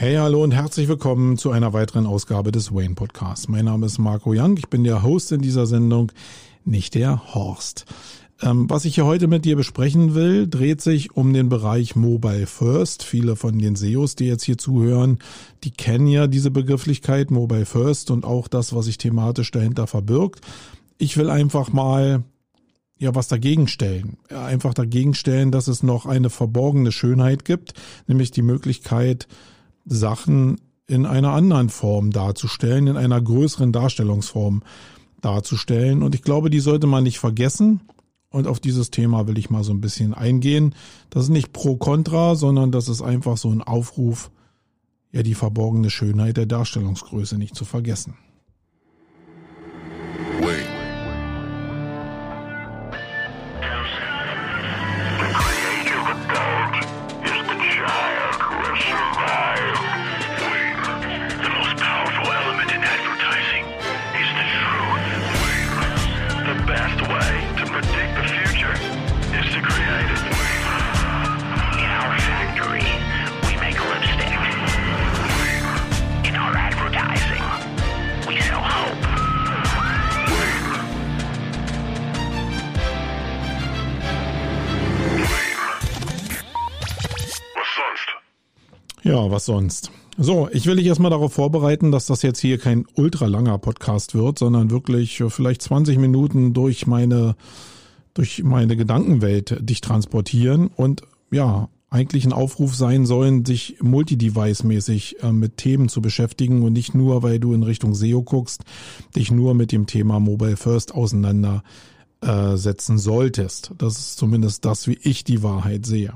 Hey, hallo und herzlich willkommen zu einer weiteren Ausgabe des Wayne Podcasts. Mein Name ist Marco Young, ich bin der Host in dieser Sendung, nicht der Horst. Ähm, was ich hier heute mit dir besprechen will, dreht sich um den Bereich Mobile First. Viele von den SEOs, die jetzt hier zuhören, die kennen ja diese Begrifflichkeit Mobile First und auch das, was sich thematisch dahinter verbirgt. Ich will einfach mal ja was dagegen stellen. Einfach dagegen stellen, dass es noch eine verborgene Schönheit gibt, nämlich die Möglichkeit, Sachen in einer anderen Form darzustellen, in einer größeren Darstellungsform darzustellen. Und ich glaube, die sollte man nicht vergessen. Und auf dieses Thema will ich mal so ein bisschen eingehen. Das ist nicht pro contra, sondern das ist einfach so ein Aufruf, ja, die verborgene Schönheit der Darstellungsgröße nicht zu vergessen. Ja, was sonst? So, ich will dich erstmal darauf vorbereiten, dass das jetzt hier kein ultra langer Podcast wird, sondern wirklich vielleicht 20 Minuten durch meine, durch meine Gedankenwelt dich transportieren und ja, eigentlich ein Aufruf sein sollen, sich multidevice-mäßig äh, mit Themen zu beschäftigen und nicht nur, weil du in Richtung SEO guckst, dich nur mit dem Thema Mobile First auseinandersetzen äh, solltest. Das ist zumindest das, wie ich die Wahrheit sehe.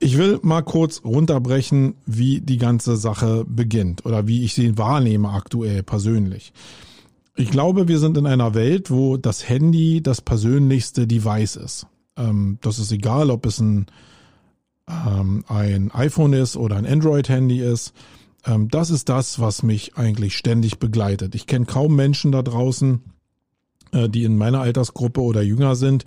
Ich will mal kurz runterbrechen, wie die ganze Sache beginnt oder wie ich sie wahrnehme aktuell persönlich. Ich glaube, wir sind in einer Welt, wo das Handy das persönlichste Device ist. Ähm, das ist egal, ob es ein, ähm, ein iPhone ist oder ein Android-Handy ist. Ähm, das ist das, was mich eigentlich ständig begleitet. Ich kenne kaum Menschen da draußen, äh, die in meiner Altersgruppe oder jünger sind,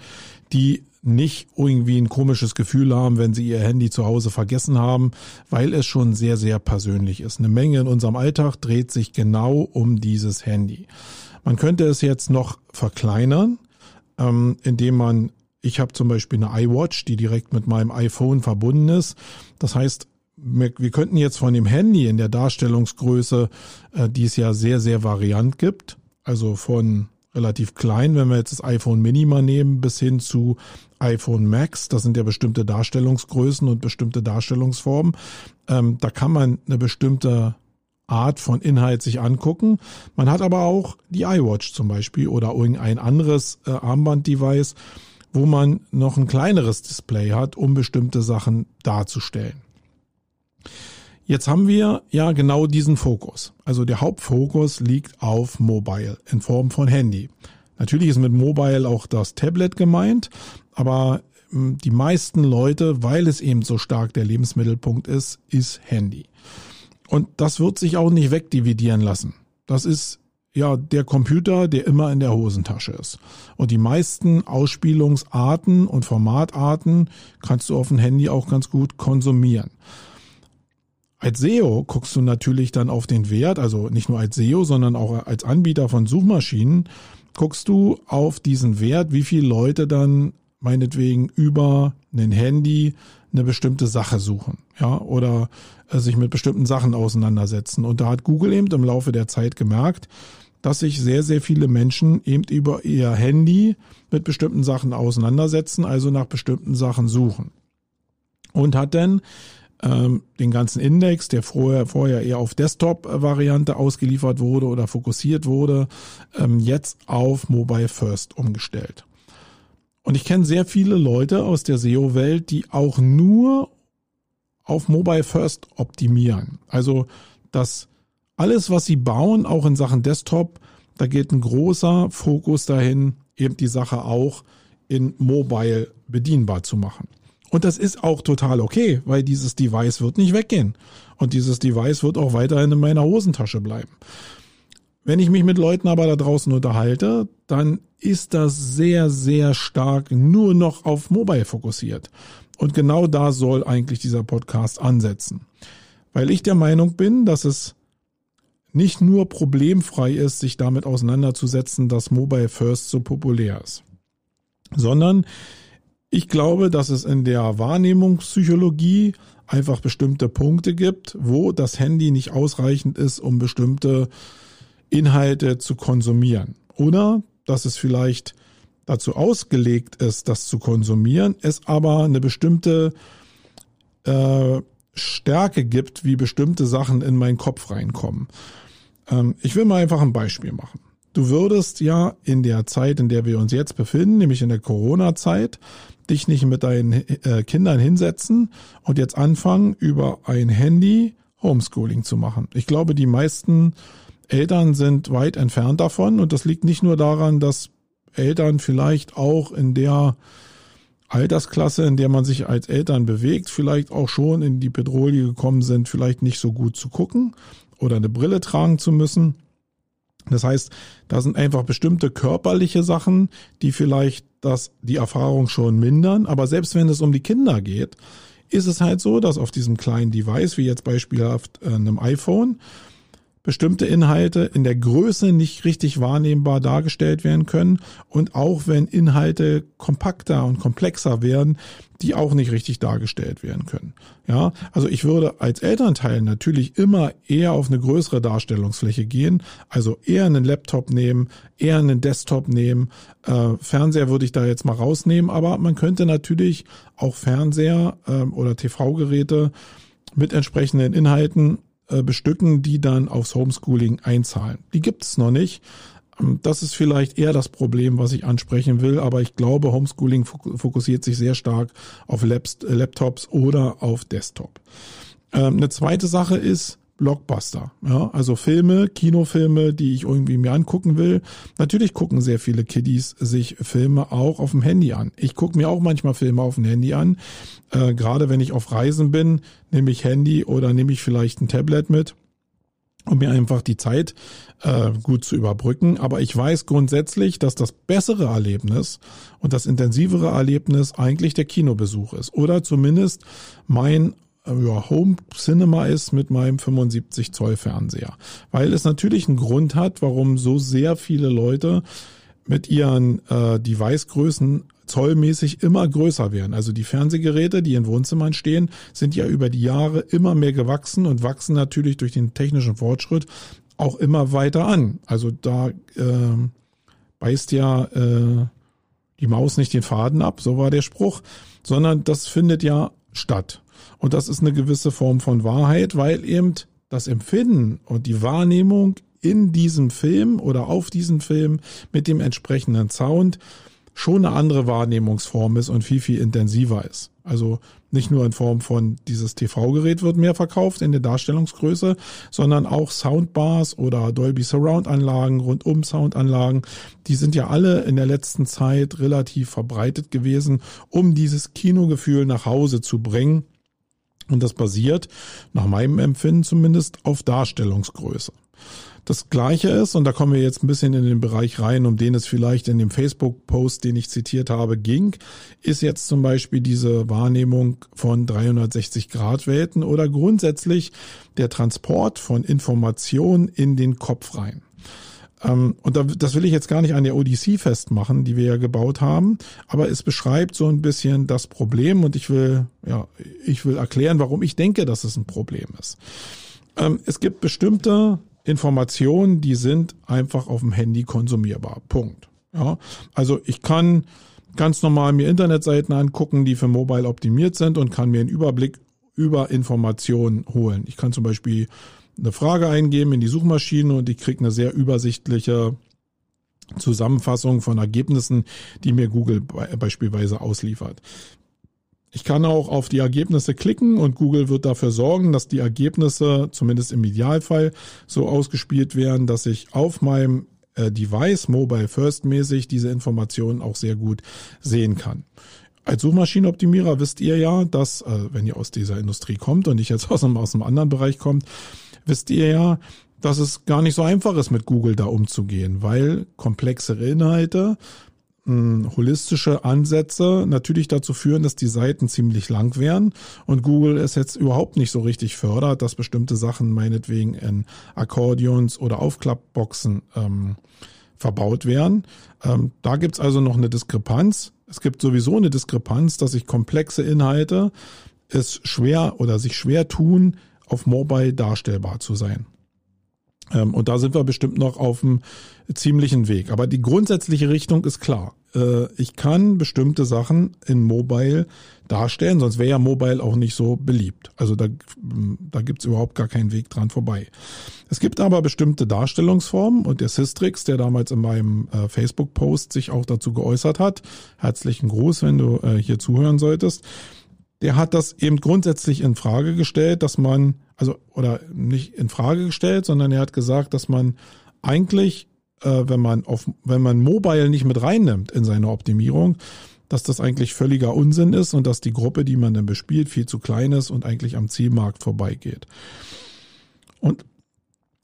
die nicht irgendwie ein komisches Gefühl haben, wenn sie ihr Handy zu Hause vergessen haben, weil es schon sehr, sehr persönlich ist. Eine Menge in unserem Alltag dreht sich genau um dieses Handy. Man könnte es jetzt noch verkleinern, ähm, indem man, ich habe zum Beispiel eine iWatch, die direkt mit meinem iPhone verbunden ist. Das heißt, wir könnten jetzt von dem Handy in der Darstellungsgröße, äh, die es ja sehr, sehr variant gibt, also von relativ klein, wenn wir jetzt das iPhone Mini mal nehmen, bis hin zu iPhone Max. Das sind ja bestimmte Darstellungsgrößen und bestimmte Darstellungsformen. Ähm, da kann man eine bestimmte Art von Inhalt sich angucken. Man hat aber auch die iWatch zum Beispiel oder irgendein anderes äh, Armband-Device, wo man noch ein kleineres Display hat, um bestimmte Sachen darzustellen. Jetzt haben wir ja genau diesen Fokus. Also der Hauptfokus liegt auf Mobile in Form von Handy. Natürlich ist mit Mobile auch das Tablet gemeint, aber hm, die meisten Leute, weil es eben so stark der Lebensmittelpunkt ist, ist Handy. Und das wird sich auch nicht wegdividieren lassen. Das ist ja der Computer, der immer in der Hosentasche ist. Und die meisten Ausspielungsarten und Formatarten kannst du auf dem Handy auch ganz gut konsumieren. Als SEO guckst du natürlich dann auf den Wert, also nicht nur als SEO, sondern auch als Anbieter von Suchmaschinen, guckst du auf diesen Wert, wie viele Leute dann meinetwegen über ein Handy eine bestimmte Sache suchen, ja, oder äh, sich mit bestimmten Sachen auseinandersetzen. Und da hat Google eben im Laufe der Zeit gemerkt, dass sich sehr, sehr viele Menschen eben über ihr Handy mit bestimmten Sachen auseinandersetzen, also nach bestimmten Sachen suchen. Und hat dann ähm, den ganzen Index, der vorher, vorher eher auf Desktop-Variante ausgeliefert wurde oder fokussiert wurde, ähm, jetzt auf Mobile First umgestellt. Und ich kenne sehr viele Leute aus der SEO-Welt, die auch nur auf Mobile First optimieren. Also, dass alles, was sie bauen, auch in Sachen Desktop, da geht ein großer Fokus dahin, eben die Sache auch in Mobile bedienbar zu machen. Und das ist auch total okay, weil dieses Device wird nicht weggehen. Und dieses Device wird auch weiterhin in meiner Hosentasche bleiben. Wenn ich mich mit Leuten aber da draußen unterhalte, dann ist das sehr, sehr stark nur noch auf Mobile fokussiert. Und genau da soll eigentlich dieser Podcast ansetzen. Weil ich der Meinung bin, dass es nicht nur problemfrei ist, sich damit auseinanderzusetzen, dass Mobile First so populär ist, sondern ich glaube, dass es in der Wahrnehmungspsychologie einfach bestimmte Punkte gibt, wo das Handy nicht ausreichend ist, um bestimmte Inhalte zu konsumieren. Oder dass es vielleicht dazu ausgelegt ist, das zu konsumieren, es aber eine bestimmte äh, Stärke gibt, wie bestimmte Sachen in meinen Kopf reinkommen. Ähm, ich will mal einfach ein Beispiel machen. Du würdest ja in der Zeit, in der wir uns jetzt befinden, nämlich in der Corona-Zeit, dich nicht mit deinen äh, Kindern hinsetzen und jetzt anfangen, über ein Handy Homeschooling zu machen. Ich glaube, die meisten Eltern sind weit entfernt davon und das liegt nicht nur daran, dass Eltern vielleicht auch in der Altersklasse, in der man sich als Eltern bewegt, vielleicht auch schon in die Pedrolie gekommen sind, vielleicht nicht so gut zu gucken oder eine Brille tragen zu müssen. Das heißt, da sind einfach bestimmte körperliche Sachen, die vielleicht das, die Erfahrung schon mindern. Aber selbst wenn es um die Kinder geht, ist es halt so, dass auf diesem kleinen Device, wie jetzt beispielhaft äh, einem iPhone, bestimmte Inhalte in der Größe nicht richtig wahrnehmbar dargestellt werden können und auch wenn Inhalte kompakter und komplexer werden, die auch nicht richtig dargestellt werden können. Ja, also ich würde als Elternteil natürlich immer eher auf eine größere Darstellungsfläche gehen, also eher einen Laptop nehmen, eher einen Desktop nehmen. Äh, Fernseher würde ich da jetzt mal rausnehmen, aber man könnte natürlich auch Fernseher äh, oder TV-Geräte mit entsprechenden Inhalten äh, bestücken, die dann aufs Homeschooling einzahlen. Die gibt es noch nicht. Das ist vielleicht eher das Problem, was ich ansprechen will, aber ich glaube, Homeschooling fokussiert sich sehr stark auf Laptops oder auf Desktop. Ähm, eine zweite Sache ist, Blockbuster. Ja, also Filme, Kinofilme, die ich irgendwie mir angucken will. Natürlich gucken sehr viele Kiddies sich Filme auch auf dem Handy an. Ich gucke mir auch manchmal Filme auf dem Handy an. Äh, Gerade wenn ich auf Reisen bin, nehme ich Handy oder nehme ich vielleicht ein Tablet mit um mir einfach die Zeit äh, gut zu überbrücken. Aber ich weiß grundsätzlich, dass das bessere Erlebnis und das intensivere Erlebnis eigentlich der Kinobesuch ist. Oder zumindest mein ja, Home Cinema ist mit meinem 75 Zoll Fernseher. Weil es natürlich einen Grund hat, warum so sehr viele Leute mit ihren äh, Device-Größen zollmäßig immer größer werden. Also die Fernsehgeräte, die in Wohnzimmern stehen, sind ja über die Jahre immer mehr gewachsen und wachsen natürlich durch den technischen Fortschritt auch immer weiter an. Also da äh, beißt ja äh, die Maus nicht den Faden ab, so war der Spruch, sondern das findet ja statt. Und das ist eine gewisse Form von Wahrheit, weil eben das Empfinden und die Wahrnehmung in diesem Film oder auf diesem Film mit dem entsprechenden Sound schon eine andere Wahrnehmungsform ist und viel, viel intensiver ist. Also nicht nur in Form von dieses TV-Gerät wird mehr verkauft in der Darstellungsgröße, sondern auch Soundbars oder Dolby Surround Anlagen, rundum Soundanlagen, die sind ja alle in der letzten Zeit relativ verbreitet gewesen, um dieses Kinogefühl nach Hause zu bringen und das basiert, nach meinem Empfinden zumindest, auf Darstellungsgröße. Das gleiche ist, und da kommen wir jetzt ein bisschen in den Bereich rein, um den es vielleicht in dem Facebook-Post, den ich zitiert habe, ging, ist jetzt zum Beispiel diese Wahrnehmung von 360-Grad-Welten oder grundsätzlich der Transport von Informationen in den Kopf rein. Ähm, und das will ich jetzt gar nicht an der Odyssey festmachen, die wir ja gebaut haben, aber es beschreibt so ein bisschen das Problem und ich will, ja, ich will erklären, warum ich denke, dass es ein Problem ist. Ähm, es gibt bestimmte Informationen, die sind einfach auf dem Handy konsumierbar. Punkt. Ja, also ich kann ganz normal mir Internetseiten angucken, die für Mobile optimiert sind und kann mir einen Überblick über Informationen holen. Ich kann zum Beispiel eine Frage eingeben in die Suchmaschine und ich kriege eine sehr übersichtliche Zusammenfassung von Ergebnissen, die mir Google beispielsweise ausliefert. Ich kann auch auf die Ergebnisse klicken und Google wird dafür sorgen, dass die Ergebnisse, zumindest im Idealfall, so ausgespielt werden, dass ich auf meinem äh, Device, Mobile First mäßig, diese Informationen auch sehr gut sehen kann. Als Suchmaschinenoptimierer wisst ihr ja, dass, äh, wenn ihr aus dieser Industrie kommt und ich jetzt aus einem, aus einem anderen Bereich kommt, wisst ihr ja, dass es gar nicht so einfach ist, mit Google da umzugehen, weil komplexere Inhalte mh, holistische Ansätze natürlich dazu führen, dass die Seiten ziemlich lang wären und Google es jetzt überhaupt nicht so richtig fördert, dass bestimmte Sachen meinetwegen in Akkordeons oder Aufklappboxen ähm, verbaut werden. Ähm, da gibt's also noch eine Diskrepanz. Es gibt sowieso eine Diskrepanz, dass sich komplexe Inhalte es schwer oder sich schwer tun, auf Mobile darstellbar zu sein. Ähm, und da sind wir bestimmt noch auf einem ziemlichen Weg. Aber die grundsätzliche Richtung ist klar. Äh, ich kann bestimmte Sachen in Mobile darstellen, sonst wäre ja Mobile auch nicht so beliebt. Also da, da gibt's überhaupt gar keinen Weg dran vorbei. Es gibt aber bestimmte Darstellungsformen und der Systrix, der damals in meinem äh, Facebook-Post sich auch dazu geäußert hat, herzlichen Gruß, wenn du äh, hier zuhören solltest, der hat das eben grundsätzlich in Frage gestellt, dass man, also, oder nicht in Frage gestellt, sondern er hat gesagt, dass man eigentlich, äh, wenn man auf, wenn man Mobile nicht mit reinnimmt in seine Optimierung, dass das eigentlich völliger Unsinn ist und dass die Gruppe, die man dann bespielt, viel zu klein ist und eigentlich am Zielmarkt vorbeigeht. Und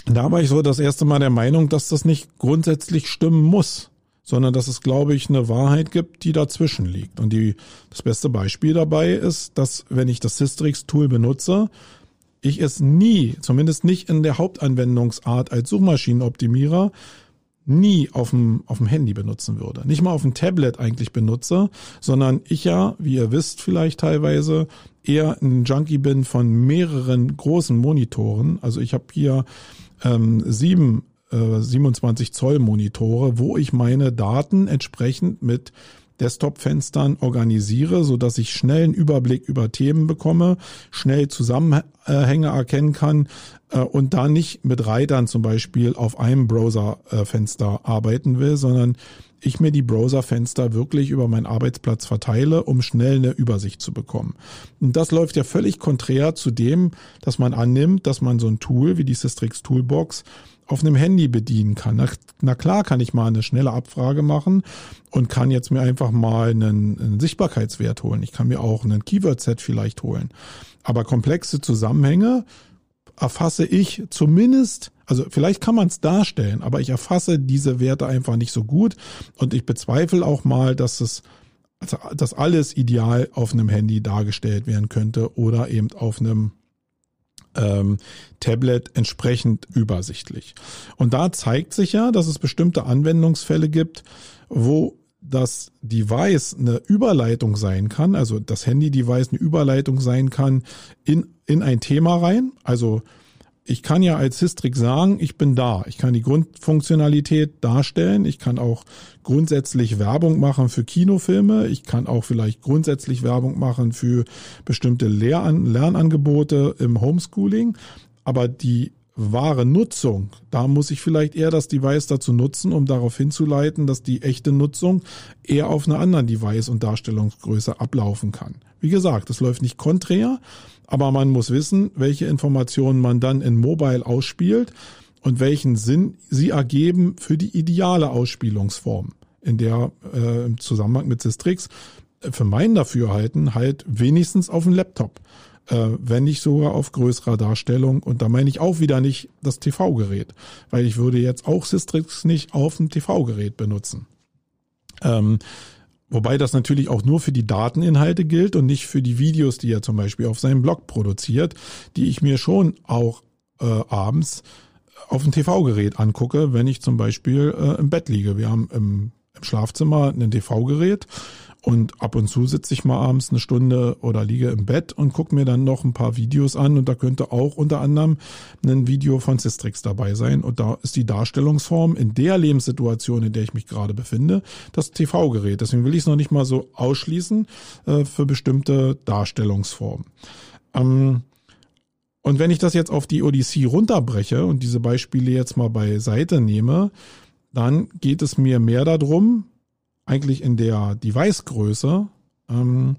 da war ich so das erste Mal der Meinung, dass das nicht grundsätzlich stimmen muss, sondern dass es, glaube ich, eine Wahrheit gibt, die dazwischen liegt. Und die, das beste Beispiel dabei ist, dass wenn ich das Systrix-Tool benutze, ich es nie, zumindest nicht in der Hauptanwendungsart als Suchmaschinenoptimierer, nie auf dem, auf dem Handy benutzen würde. Nicht mal auf dem Tablet eigentlich benutze, sondern ich ja, wie ihr wisst vielleicht teilweise, eher ein Junkie bin von mehreren großen Monitoren. Also ich habe hier ähm, sieben äh, 27 Zoll Monitore, wo ich meine Daten entsprechend mit Desktop-Fenstern organisiere, so dass ich schnell einen Überblick über Themen bekomme, schnell Zusammenhänge erkennen kann äh, und da nicht mit Reitern zum Beispiel auf einem Browser-Fenster arbeiten will, sondern ich mir die Browserfenster wirklich über meinen Arbeitsplatz verteile, um schnell eine Übersicht zu bekommen. Und das läuft ja völlig konträr zu dem, dass man annimmt, dass man so ein Tool wie die Systrix Toolbox auf einem Handy bedienen kann. Na, na, klar kann ich mal eine schnelle Abfrage machen und kann jetzt mir einfach mal einen, einen Sichtbarkeitswert holen. Ich kann mir auch einen Keyword-Set vielleicht holen. Aber komplexe Zusammenhänge erfasse ich zumindest, also vielleicht kann man es darstellen, aber ich erfasse diese Werte einfach nicht so gut und ich bezweifle auch mal, dass es also, dass alles ideal auf einem Handy dargestellt werden könnte oder eben auf einem ähm, Tablet entsprechend übersichtlich. Und da zeigt sich ja, dass es bestimmte Anwendungsfälle gibt, wo das Device eine Überleitung sein kann, also das Handy-Device eine Überleitung sein kann in, in ein Thema rein. Also ich kann ja als Histrix sagen, ich bin da. Ich kann die Grundfunktionalität darstellen. Ich kann auch grundsätzlich Werbung machen für Kinofilme. Ich kann auch vielleicht grundsätzlich Werbung machen für bestimmte Lehran Lernangebote im Homeschooling. Aber die wahre Nutzung, da muss ich vielleicht eher das Device dazu nutzen, um darauf hinzuleiten, dass die echte Nutzung eher auf einer anderen Device und Darstellungsgröße ablaufen kann. Wie gesagt, es läuft nicht konträr, aber man muss wissen, welche Informationen man dann in Mobile ausspielt und welchen Sinn sie ergeben für die ideale Ausspielungsform, in der äh, im Zusammenhang mit Systrix äh, für mein Dafürhalten halt wenigstens auf dem Laptop, äh, wenn nicht sogar auf größerer Darstellung. Und da meine ich auch wieder nicht das TV-Gerät, weil ich würde jetzt auch Systrix nicht auf dem TV-Gerät benutzen. Ähm, Wobei das natürlich auch nur für die Dateninhalte gilt und nicht für die Videos, die er zum Beispiel auf seinem Blog produziert, die ich mir schon auch äh, abends auf dem TV-Gerät angucke, wenn ich zum Beispiel äh, im Bett liege. Wir haben im, im Schlafzimmer ein TV-Gerät und ab und zu sitze ich mal abends eine Stunde oder liege im Bett und gucke mir dann noch ein paar Videos an. Und da könnte auch unter anderem ein Video von Systrix dabei sein. Und da ist die Darstellungsform in der Lebenssituation, in der ich mich gerade befinde, das TV-Gerät. Deswegen will ich es noch nicht mal so ausschließen äh, für bestimmte Darstellungsformen. Ähm, und wenn ich das jetzt auf die Odyssey runterbreche und diese Beispiele jetzt mal beiseite nehme, dann geht es mir mehr darum, eigentlich in der Device-Größe, ähm,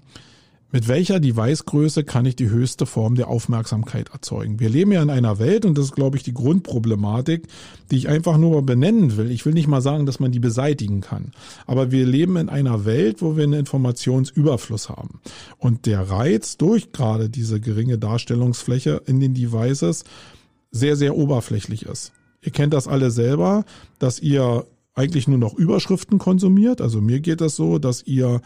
mit welcher Device-Größe kann ich die höchste Form der Aufmerksamkeit erzeugen? Wir leben ja in einer Welt, und das ist, glaube ich, die Grundproblematik, die ich einfach nur benennen will. Ich will nicht mal sagen, dass man die beseitigen kann. Aber wir leben in einer Welt, wo wir einen Informationsüberfluss haben. Und der Reiz durch gerade diese geringe Darstellungsfläche in den Devices sehr, sehr oberflächlich ist. Ihr kennt das alle selber, dass ihr eigentlich nur noch Überschriften konsumiert. Also mir geht das so, dass ihr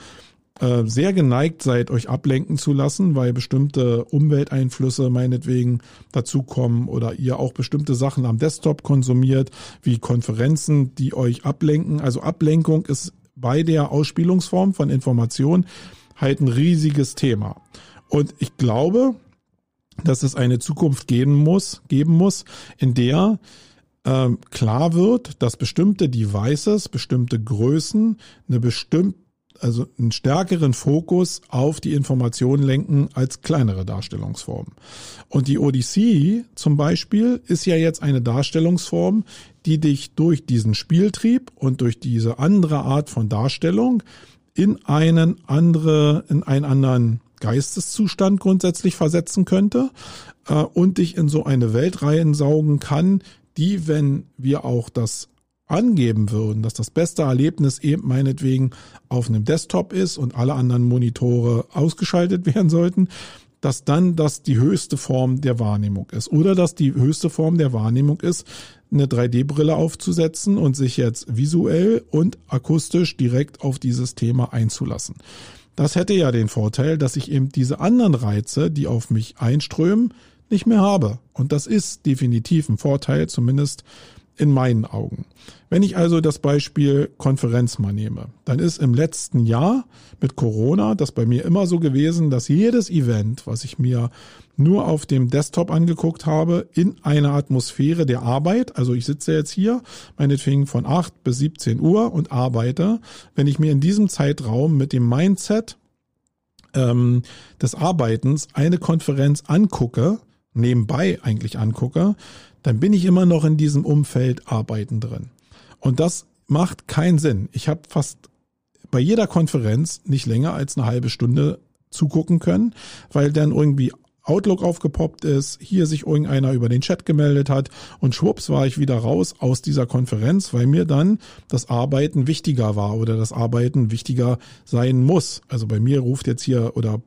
äh, sehr geneigt seid, euch ablenken zu lassen, weil bestimmte Umwelteinflüsse meinetwegen dazukommen oder ihr auch bestimmte Sachen am Desktop konsumiert, wie Konferenzen, die euch ablenken. Also Ablenkung ist bei der Ausspielungsform von Informationen halt ein riesiges Thema. Und ich glaube, dass es eine Zukunft geben muss, geben muss, in der ähm, klar wird, dass bestimmte Devices, bestimmte Größen eine bestimmte also einen stärkeren Fokus auf die Information lenken als kleinere Darstellungsformen. Und die Odyssey zum Beispiel ist ja jetzt eine Darstellungsform, die dich durch diesen Spieltrieb und durch diese andere Art von Darstellung in einen andere, in einen anderen Geisteszustand grundsätzlich versetzen könnte äh, und dich in so eine Welt reinsaugen kann, die, wenn wir auch das angeben würden, dass das beste Erlebnis eben meinetwegen auf einem Desktop ist und alle anderen Monitore ausgeschaltet werden sollten, dass dann das die höchste Form der Wahrnehmung ist. Oder dass die höchste Form der Wahrnehmung ist, eine 3D-Brille aufzusetzen und sich jetzt visuell und akustisch direkt auf dieses Thema einzulassen. Das hätte ja den Vorteil, dass ich eben diese anderen Reize, die auf mich einströmen, nicht mehr habe. Und das ist definitiv ein Vorteil, zumindest in meinen Augen. Wenn ich also das Beispiel Konferenz mal nehme, dann ist im letzten Jahr mit Corona das bei mir immer so gewesen, dass jedes Event, was ich mir nur auf dem Desktop angeguckt habe, in einer Atmosphäre der Arbeit, also ich sitze jetzt hier, meinetwegen von 8 bis 17 Uhr und arbeite, wenn ich mir in diesem Zeitraum mit dem Mindset ähm, des Arbeitens eine Konferenz angucke, nebenbei eigentlich angucke, dann bin ich immer noch in diesem Umfeld Arbeiten drin. Und das macht keinen Sinn. Ich habe fast bei jeder Konferenz nicht länger als eine halbe Stunde zugucken können, weil dann irgendwie Outlook aufgepoppt ist, hier sich irgendeiner über den Chat gemeldet hat und schwupps war ich wieder raus aus dieser Konferenz, weil mir dann das Arbeiten wichtiger war oder das Arbeiten wichtiger sein muss. Also bei mir ruft jetzt hier oder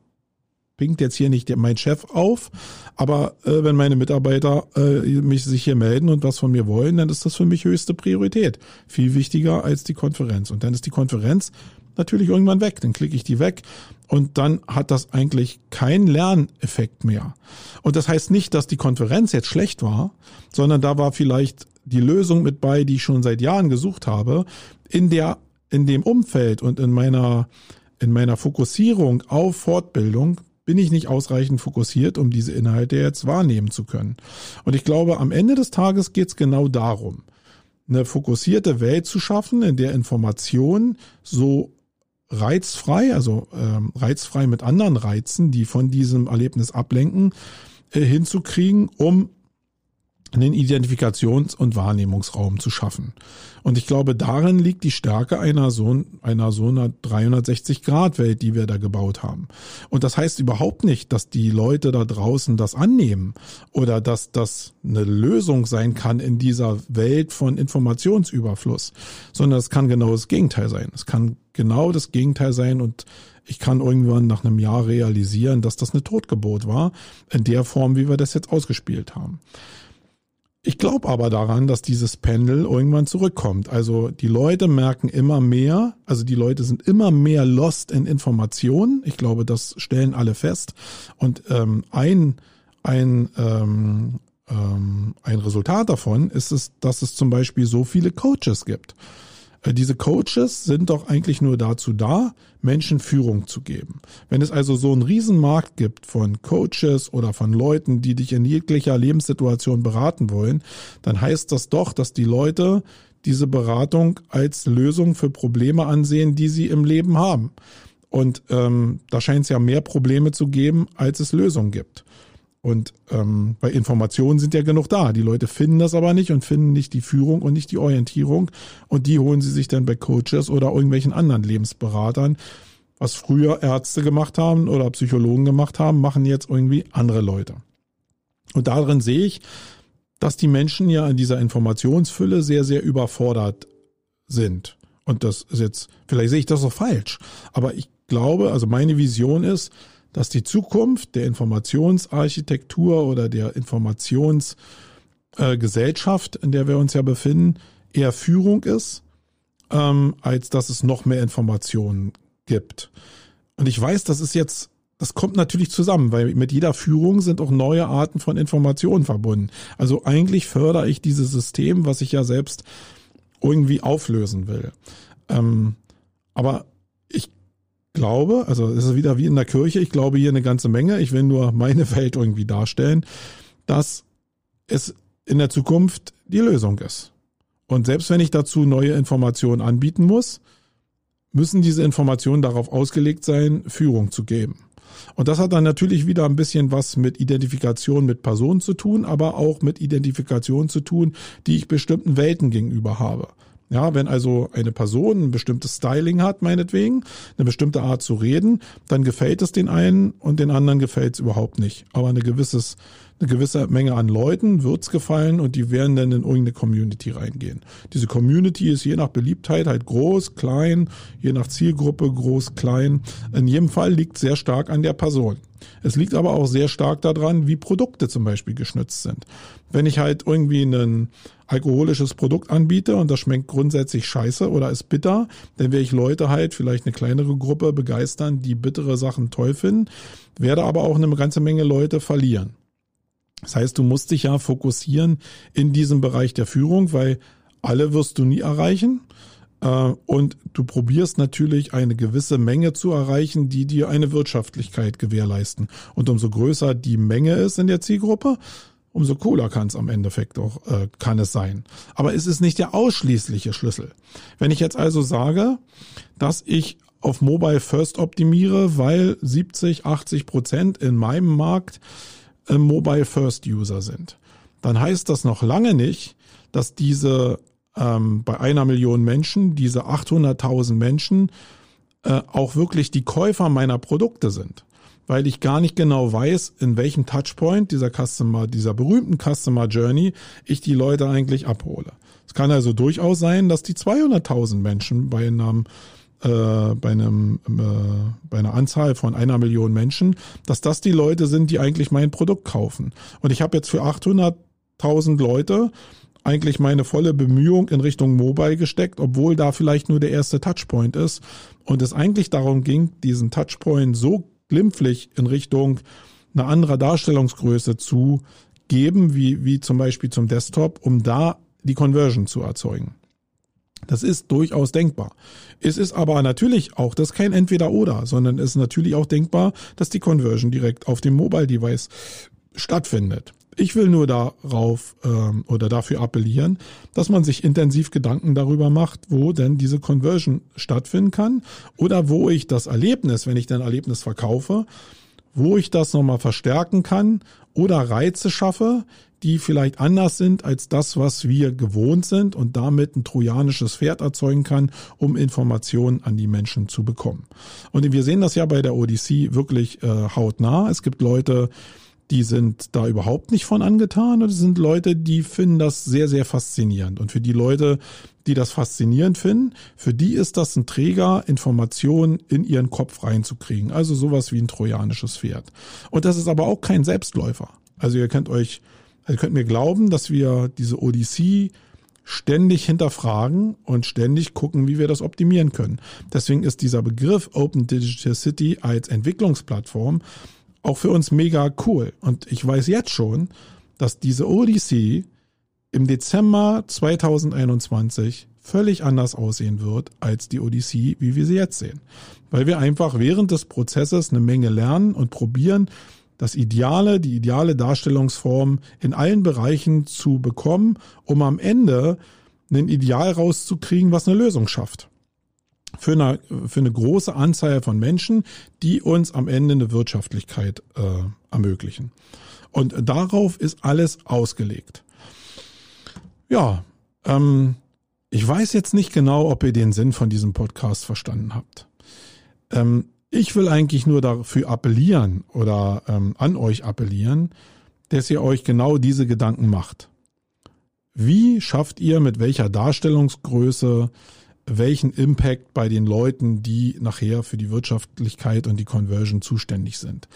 pinkt jetzt hier nicht mein Chef auf, aber äh, wenn meine Mitarbeiter äh, mich sich hier melden und was von mir wollen, dann ist das für mich höchste Priorität. Viel wichtiger als die Konferenz. Und dann ist die Konferenz natürlich irgendwann weg. Dann klicke ich die weg und dann hat das eigentlich keinen Lerneffekt mehr. Und das heißt nicht, dass die Konferenz jetzt schlecht war, sondern da war vielleicht die Lösung mit bei, die ich schon seit Jahren gesucht habe, in der, in dem Umfeld und in meiner, in meiner Fokussierung auf Fortbildung bin ich nicht ausreichend fokussiert, um diese Inhalte jetzt wahrnehmen zu können. Und ich glaube, am Ende des Tages geht es genau darum, eine fokussierte Welt zu schaffen, in der Information so reizfrei, also ähm, reizfrei mit anderen Reizen, die von diesem Erlebnis ablenken, äh, hinzukriegen, um einen Identifikations- und Wahrnehmungsraum zu schaffen. Und ich glaube, darin liegt die Stärke einer so, einer so einer 360-Grad-Welt, die wir da gebaut haben. Und das heißt überhaupt nicht, dass die Leute da draußen das annehmen oder dass das eine Lösung sein kann in dieser Welt von Informationsüberfluss, sondern es kann genau das Gegenteil sein. Es kann genau das Gegenteil sein und ich kann irgendwann nach einem Jahr realisieren, dass das eine Totgebot war, in der Form, wie wir das jetzt ausgespielt haben. Ich glaube aber daran, dass dieses Pendel irgendwann zurückkommt. Also die Leute merken immer mehr, also die Leute sind immer mehr lost in Informationen. Ich glaube, das stellen alle fest. Und ähm, ein, ein, ähm, ähm, ein Resultat davon ist es, dass es zum Beispiel so viele Coaches gibt. Diese Coaches sind doch eigentlich nur dazu da, Menschen Führung zu geben. Wenn es also so einen Riesenmarkt gibt von Coaches oder von Leuten, die dich in jeglicher Lebenssituation beraten wollen, dann heißt das doch, dass die Leute diese Beratung als Lösung für Probleme ansehen, die sie im Leben haben. Und ähm, da scheint es ja mehr Probleme zu geben, als es Lösungen gibt. Und ähm, bei Informationen sind ja genug da. Die Leute finden das aber nicht und finden nicht die Führung und nicht die Orientierung. Und die holen sie sich dann bei Coaches oder irgendwelchen anderen Lebensberatern. Was früher Ärzte gemacht haben oder Psychologen gemacht haben, machen jetzt irgendwie andere Leute. Und darin sehe ich, dass die Menschen ja in dieser Informationsfülle sehr, sehr überfordert sind. Und das ist jetzt, vielleicht sehe ich das auch falsch, aber ich glaube, also meine Vision ist, dass die Zukunft der Informationsarchitektur oder der Informationsgesellschaft, in der wir uns ja befinden, eher Führung ist ähm, als dass es noch mehr Informationen gibt. Und ich weiß, das ist jetzt, das kommt natürlich zusammen, weil mit jeder Führung sind auch neue Arten von Informationen verbunden. Also eigentlich fördere ich dieses System, was ich ja selbst irgendwie auflösen will. Ähm, aber glaube, also es ist wieder wie in der Kirche, ich glaube hier eine ganze Menge, ich will nur meine Welt irgendwie darstellen, dass es in der Zukunft die Lösung ist. Und selbst wenn ich dazu neue Informationen anbieten muss, müssen diese Informationen darauf ausgelegt sein, Führung zu geben. Und das hat dann natürlich wieder ein bisschen was mit Identifikation mit Personen zu tun, aber auch mit Identifikation zu tun, die ich bestimmten Welten gegenüber habe. Ja, wenn also eine Person ein bestimmtes Styling hat, meinetwegen, eine bestimmte Art zu reden, dann gefällt es den einen und den anderen gefällt es überhaupt nicht. Aber eine gewisses eine gewisse Menge an Leuten wird's gefallen und die werden dann in irgendeine Community reingehen. Diese Community ist je nach Beliebtheit halt groß, klein, je nach Zielgruppe groß, klein. In jedem Fall liegt sehr stark an der Person. Es liegt aber auch sehr stark daran, wie Produkte zum Beispiel geschnitzt sind. Wenn ich halt irgendwie ein alkoholisches Produkt anbiete und das schmeckt grundsätzlich scheiße oder ist bitter, dann werde ich Leute halt, vielleicht eine kleinere Gruppe begeistern, die bittere Sachen toll finden, werde aber auch eine ganze Menge Leute verlieren. Das heißt, du musst dich ja fokussieren in diesem Bereich der Führung, weil alle wirst du nie erreichen. Äh, und du probierst natürlich eine gewisse Menge zu erreichen, die dir eine Wirtschaftlichkeit gewährleisten. Und umso größer die Menge ist in der Zielgruppe, umso cooler kann es am Endeffekt auch, äh, kann es sein. Aber es ist nicht der ausschließliche Schlüssel. Wenn ich jetzt also sage, dass ich auf Mobile First optimiere, weil 70, 80 Prozent in meinem Markt äh, Mobile First User sind, dann heißt das noch lange nicht, dass diese ähm, bei einer Million Menschen, diese 800.000 Menschen äh, auch wirklich die Käufer meiner Produkte sind. Weil ich gar nicht genau weiß, in welchem Touchpoint dieser Customer, dieser berühmten Customer Journey ich die Leute eigentlich abhole. Es kann also durchaus sein, dass die 200.000 Menschen bei einem äh, bei einem äh, bei einer Anzahl von einer Million Menschen, dass das die Leute sind, die eigentlich mein Produkt kaufen. Und ich habe jetzt für 800.000 Leute eigentlich meine volle Bemühung in Richtung Mobile gesteckt, obwohl da vielleicht nur der erste Touchpoint ist und es eigentlich darum ging, diesen Touchpoint so glimpflich in Richtung einer anderen Darstellungsgröße zu geben, wie, wie zum Beispiel zum Desktop, um da die Conversion zu erzeugen. Das ist durchaus denkbar. Es ist aber natürlich auch, das ist kein Entweder-Oder, sondern es ist natürlich auch denkbar, dass die Conversion direkt auf dem Mobile-Device stattfindet. Ich will nur darauf ähm, oder dafür appellieren, dass man sich intensiv Gedanken darüber macht, wo denn diese Conversion stattfinden kann oder wo ich das Erlebnis, wenn ich dein Erlebnis verkaufe, wo ich das nochmal verstärken kann oder Reize schaffe, die vielleicht anders sind als das, was wir gewohnt sind und damit ein trojanisches Pferd erzeugen kann, um Informationen an die Menschen zu bekommen. Und wir sehen das ja bei der Odyssey wirklich äh, hautnah. Es gibt Leute, die sind da überhaupt nicht von angetan es sind Leute, die finden das sehr, sehr faszinierend. Und für die Leute, die das faszinierend finden, für die ist das ein Träger, Informationen in ihren Kopf reinzukriegen. Also sowas wie ein trojanisches Pferd. Und das ist aber auch kein Selbstläufer. Also ihr könnt euch, ihr könnt mir glauben, dass wir diese Odyssee ständig hinterfragen und ständig gucken, wie wir das optimieren können. Deswegen ist dieser Begriff Open Digital City als Entwicklungsplattform auch für uns mega cool. Und ich weiß jetzt schon, dass diese Odyssey im Dezember 2021 völlig anders aussehen wird als die Odyssey, wie wir sie jetzt sehen. Weil wir einfach während des Prozesses eine Menge lernen und probieren, das Ideale, die ideale Darstellungsform in allen Bereichen zu bekommen, um am Ende ein Ideal rauszukriegen, was eine Lösung schafft für eine, für eine große Anzahl von Menschen, die uns am Ende eine Wirtschaftlichkeit äh, ermöglichen. Und darauf ist alles ausgelegt. Ja, ähm, ich weiß jetzt nicht genau, ob ihr den Sinn von diesem Podcast verstanden habt. Ähm, ich will eigentlich nur dafür appellieren oder ähm, an euch appellieren, dass ihr euch genau diese Gedanken macht. Wie schafft ihr mit welcher Darstellungsgröße welchen Impact bei den Leuten, die nachher für die Wirtschaftlichkeit und die Conversion zuständig sind.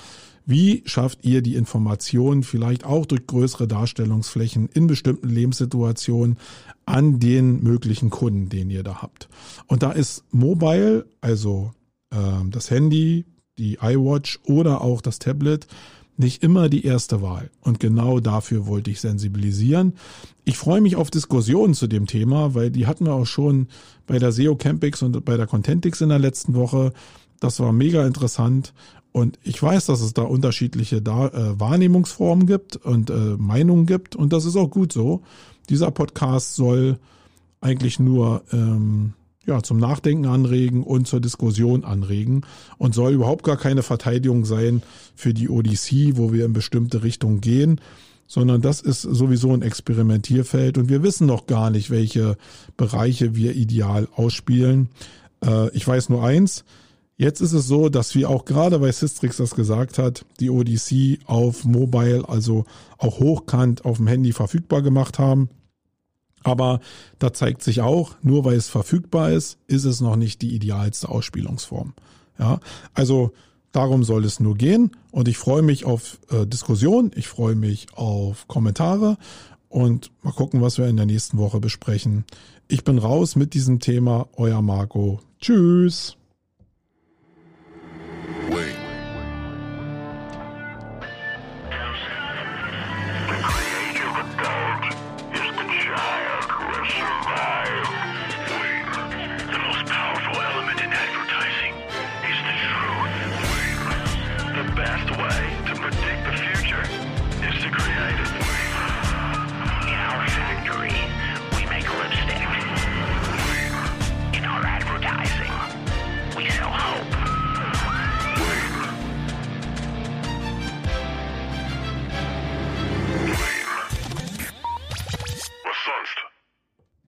Wie schafft ihr die Informationen vielleicht auch durch größere Darstellungsflächen in bestimmten Lebenssituationen an den möglichen Kunden, den ihr da habt? Und da ist Mobile, also äh, das Handy, die iWatch oder auch das Tablet nicht immer die erste Wahl. Und genau dafür wollte ich sensibilisieren. Ich freue mich auf Diskussionen zu dem Thema, weil die hatten wir auch schon bei der SEO Campix und bei der Contentix in der letzten Woche. Das war mega interessant. Und ich weiß, dass es da unterschiedliche da äh, Wahrnehmungsformen gibt und äh, Meinungen gibt. Und das ist auch gut so. Dieser Podcast soll eigentlich nur ähm, ja, zum Nachdenken anregen und zur Diskussion anregen und soll überhaupt gar keine Verteidigung sein für die ODC, wo wir in bestimmte Richtungen gehen, sondern das ist sowieso ein Experimentierfeld und wir wissen noch gar nicht, welche Bereiche wir ideal ausspielen. Äh, ich weiß nur eins, jetzt ist es so, dass wir auch gerade, weil Sistrix das gesagt hat, die ODC auf Mobile, also auch hochkant auf dem Handy verfügbar gemacht haben. Aber da zeigt sich auch, nur weil es verfügbar ist, ist es noch nicht die idealste Ausspielungsform. Ja, also darum soll es nur gehen. Und ich freue mich auf äh, Diskussion. Ich freue mich auf Kommentare und mal gucken, was wir in der nächsten Woche besprechen. Ich bin raus mit diesem Thema. Euer Marco. Tschüss.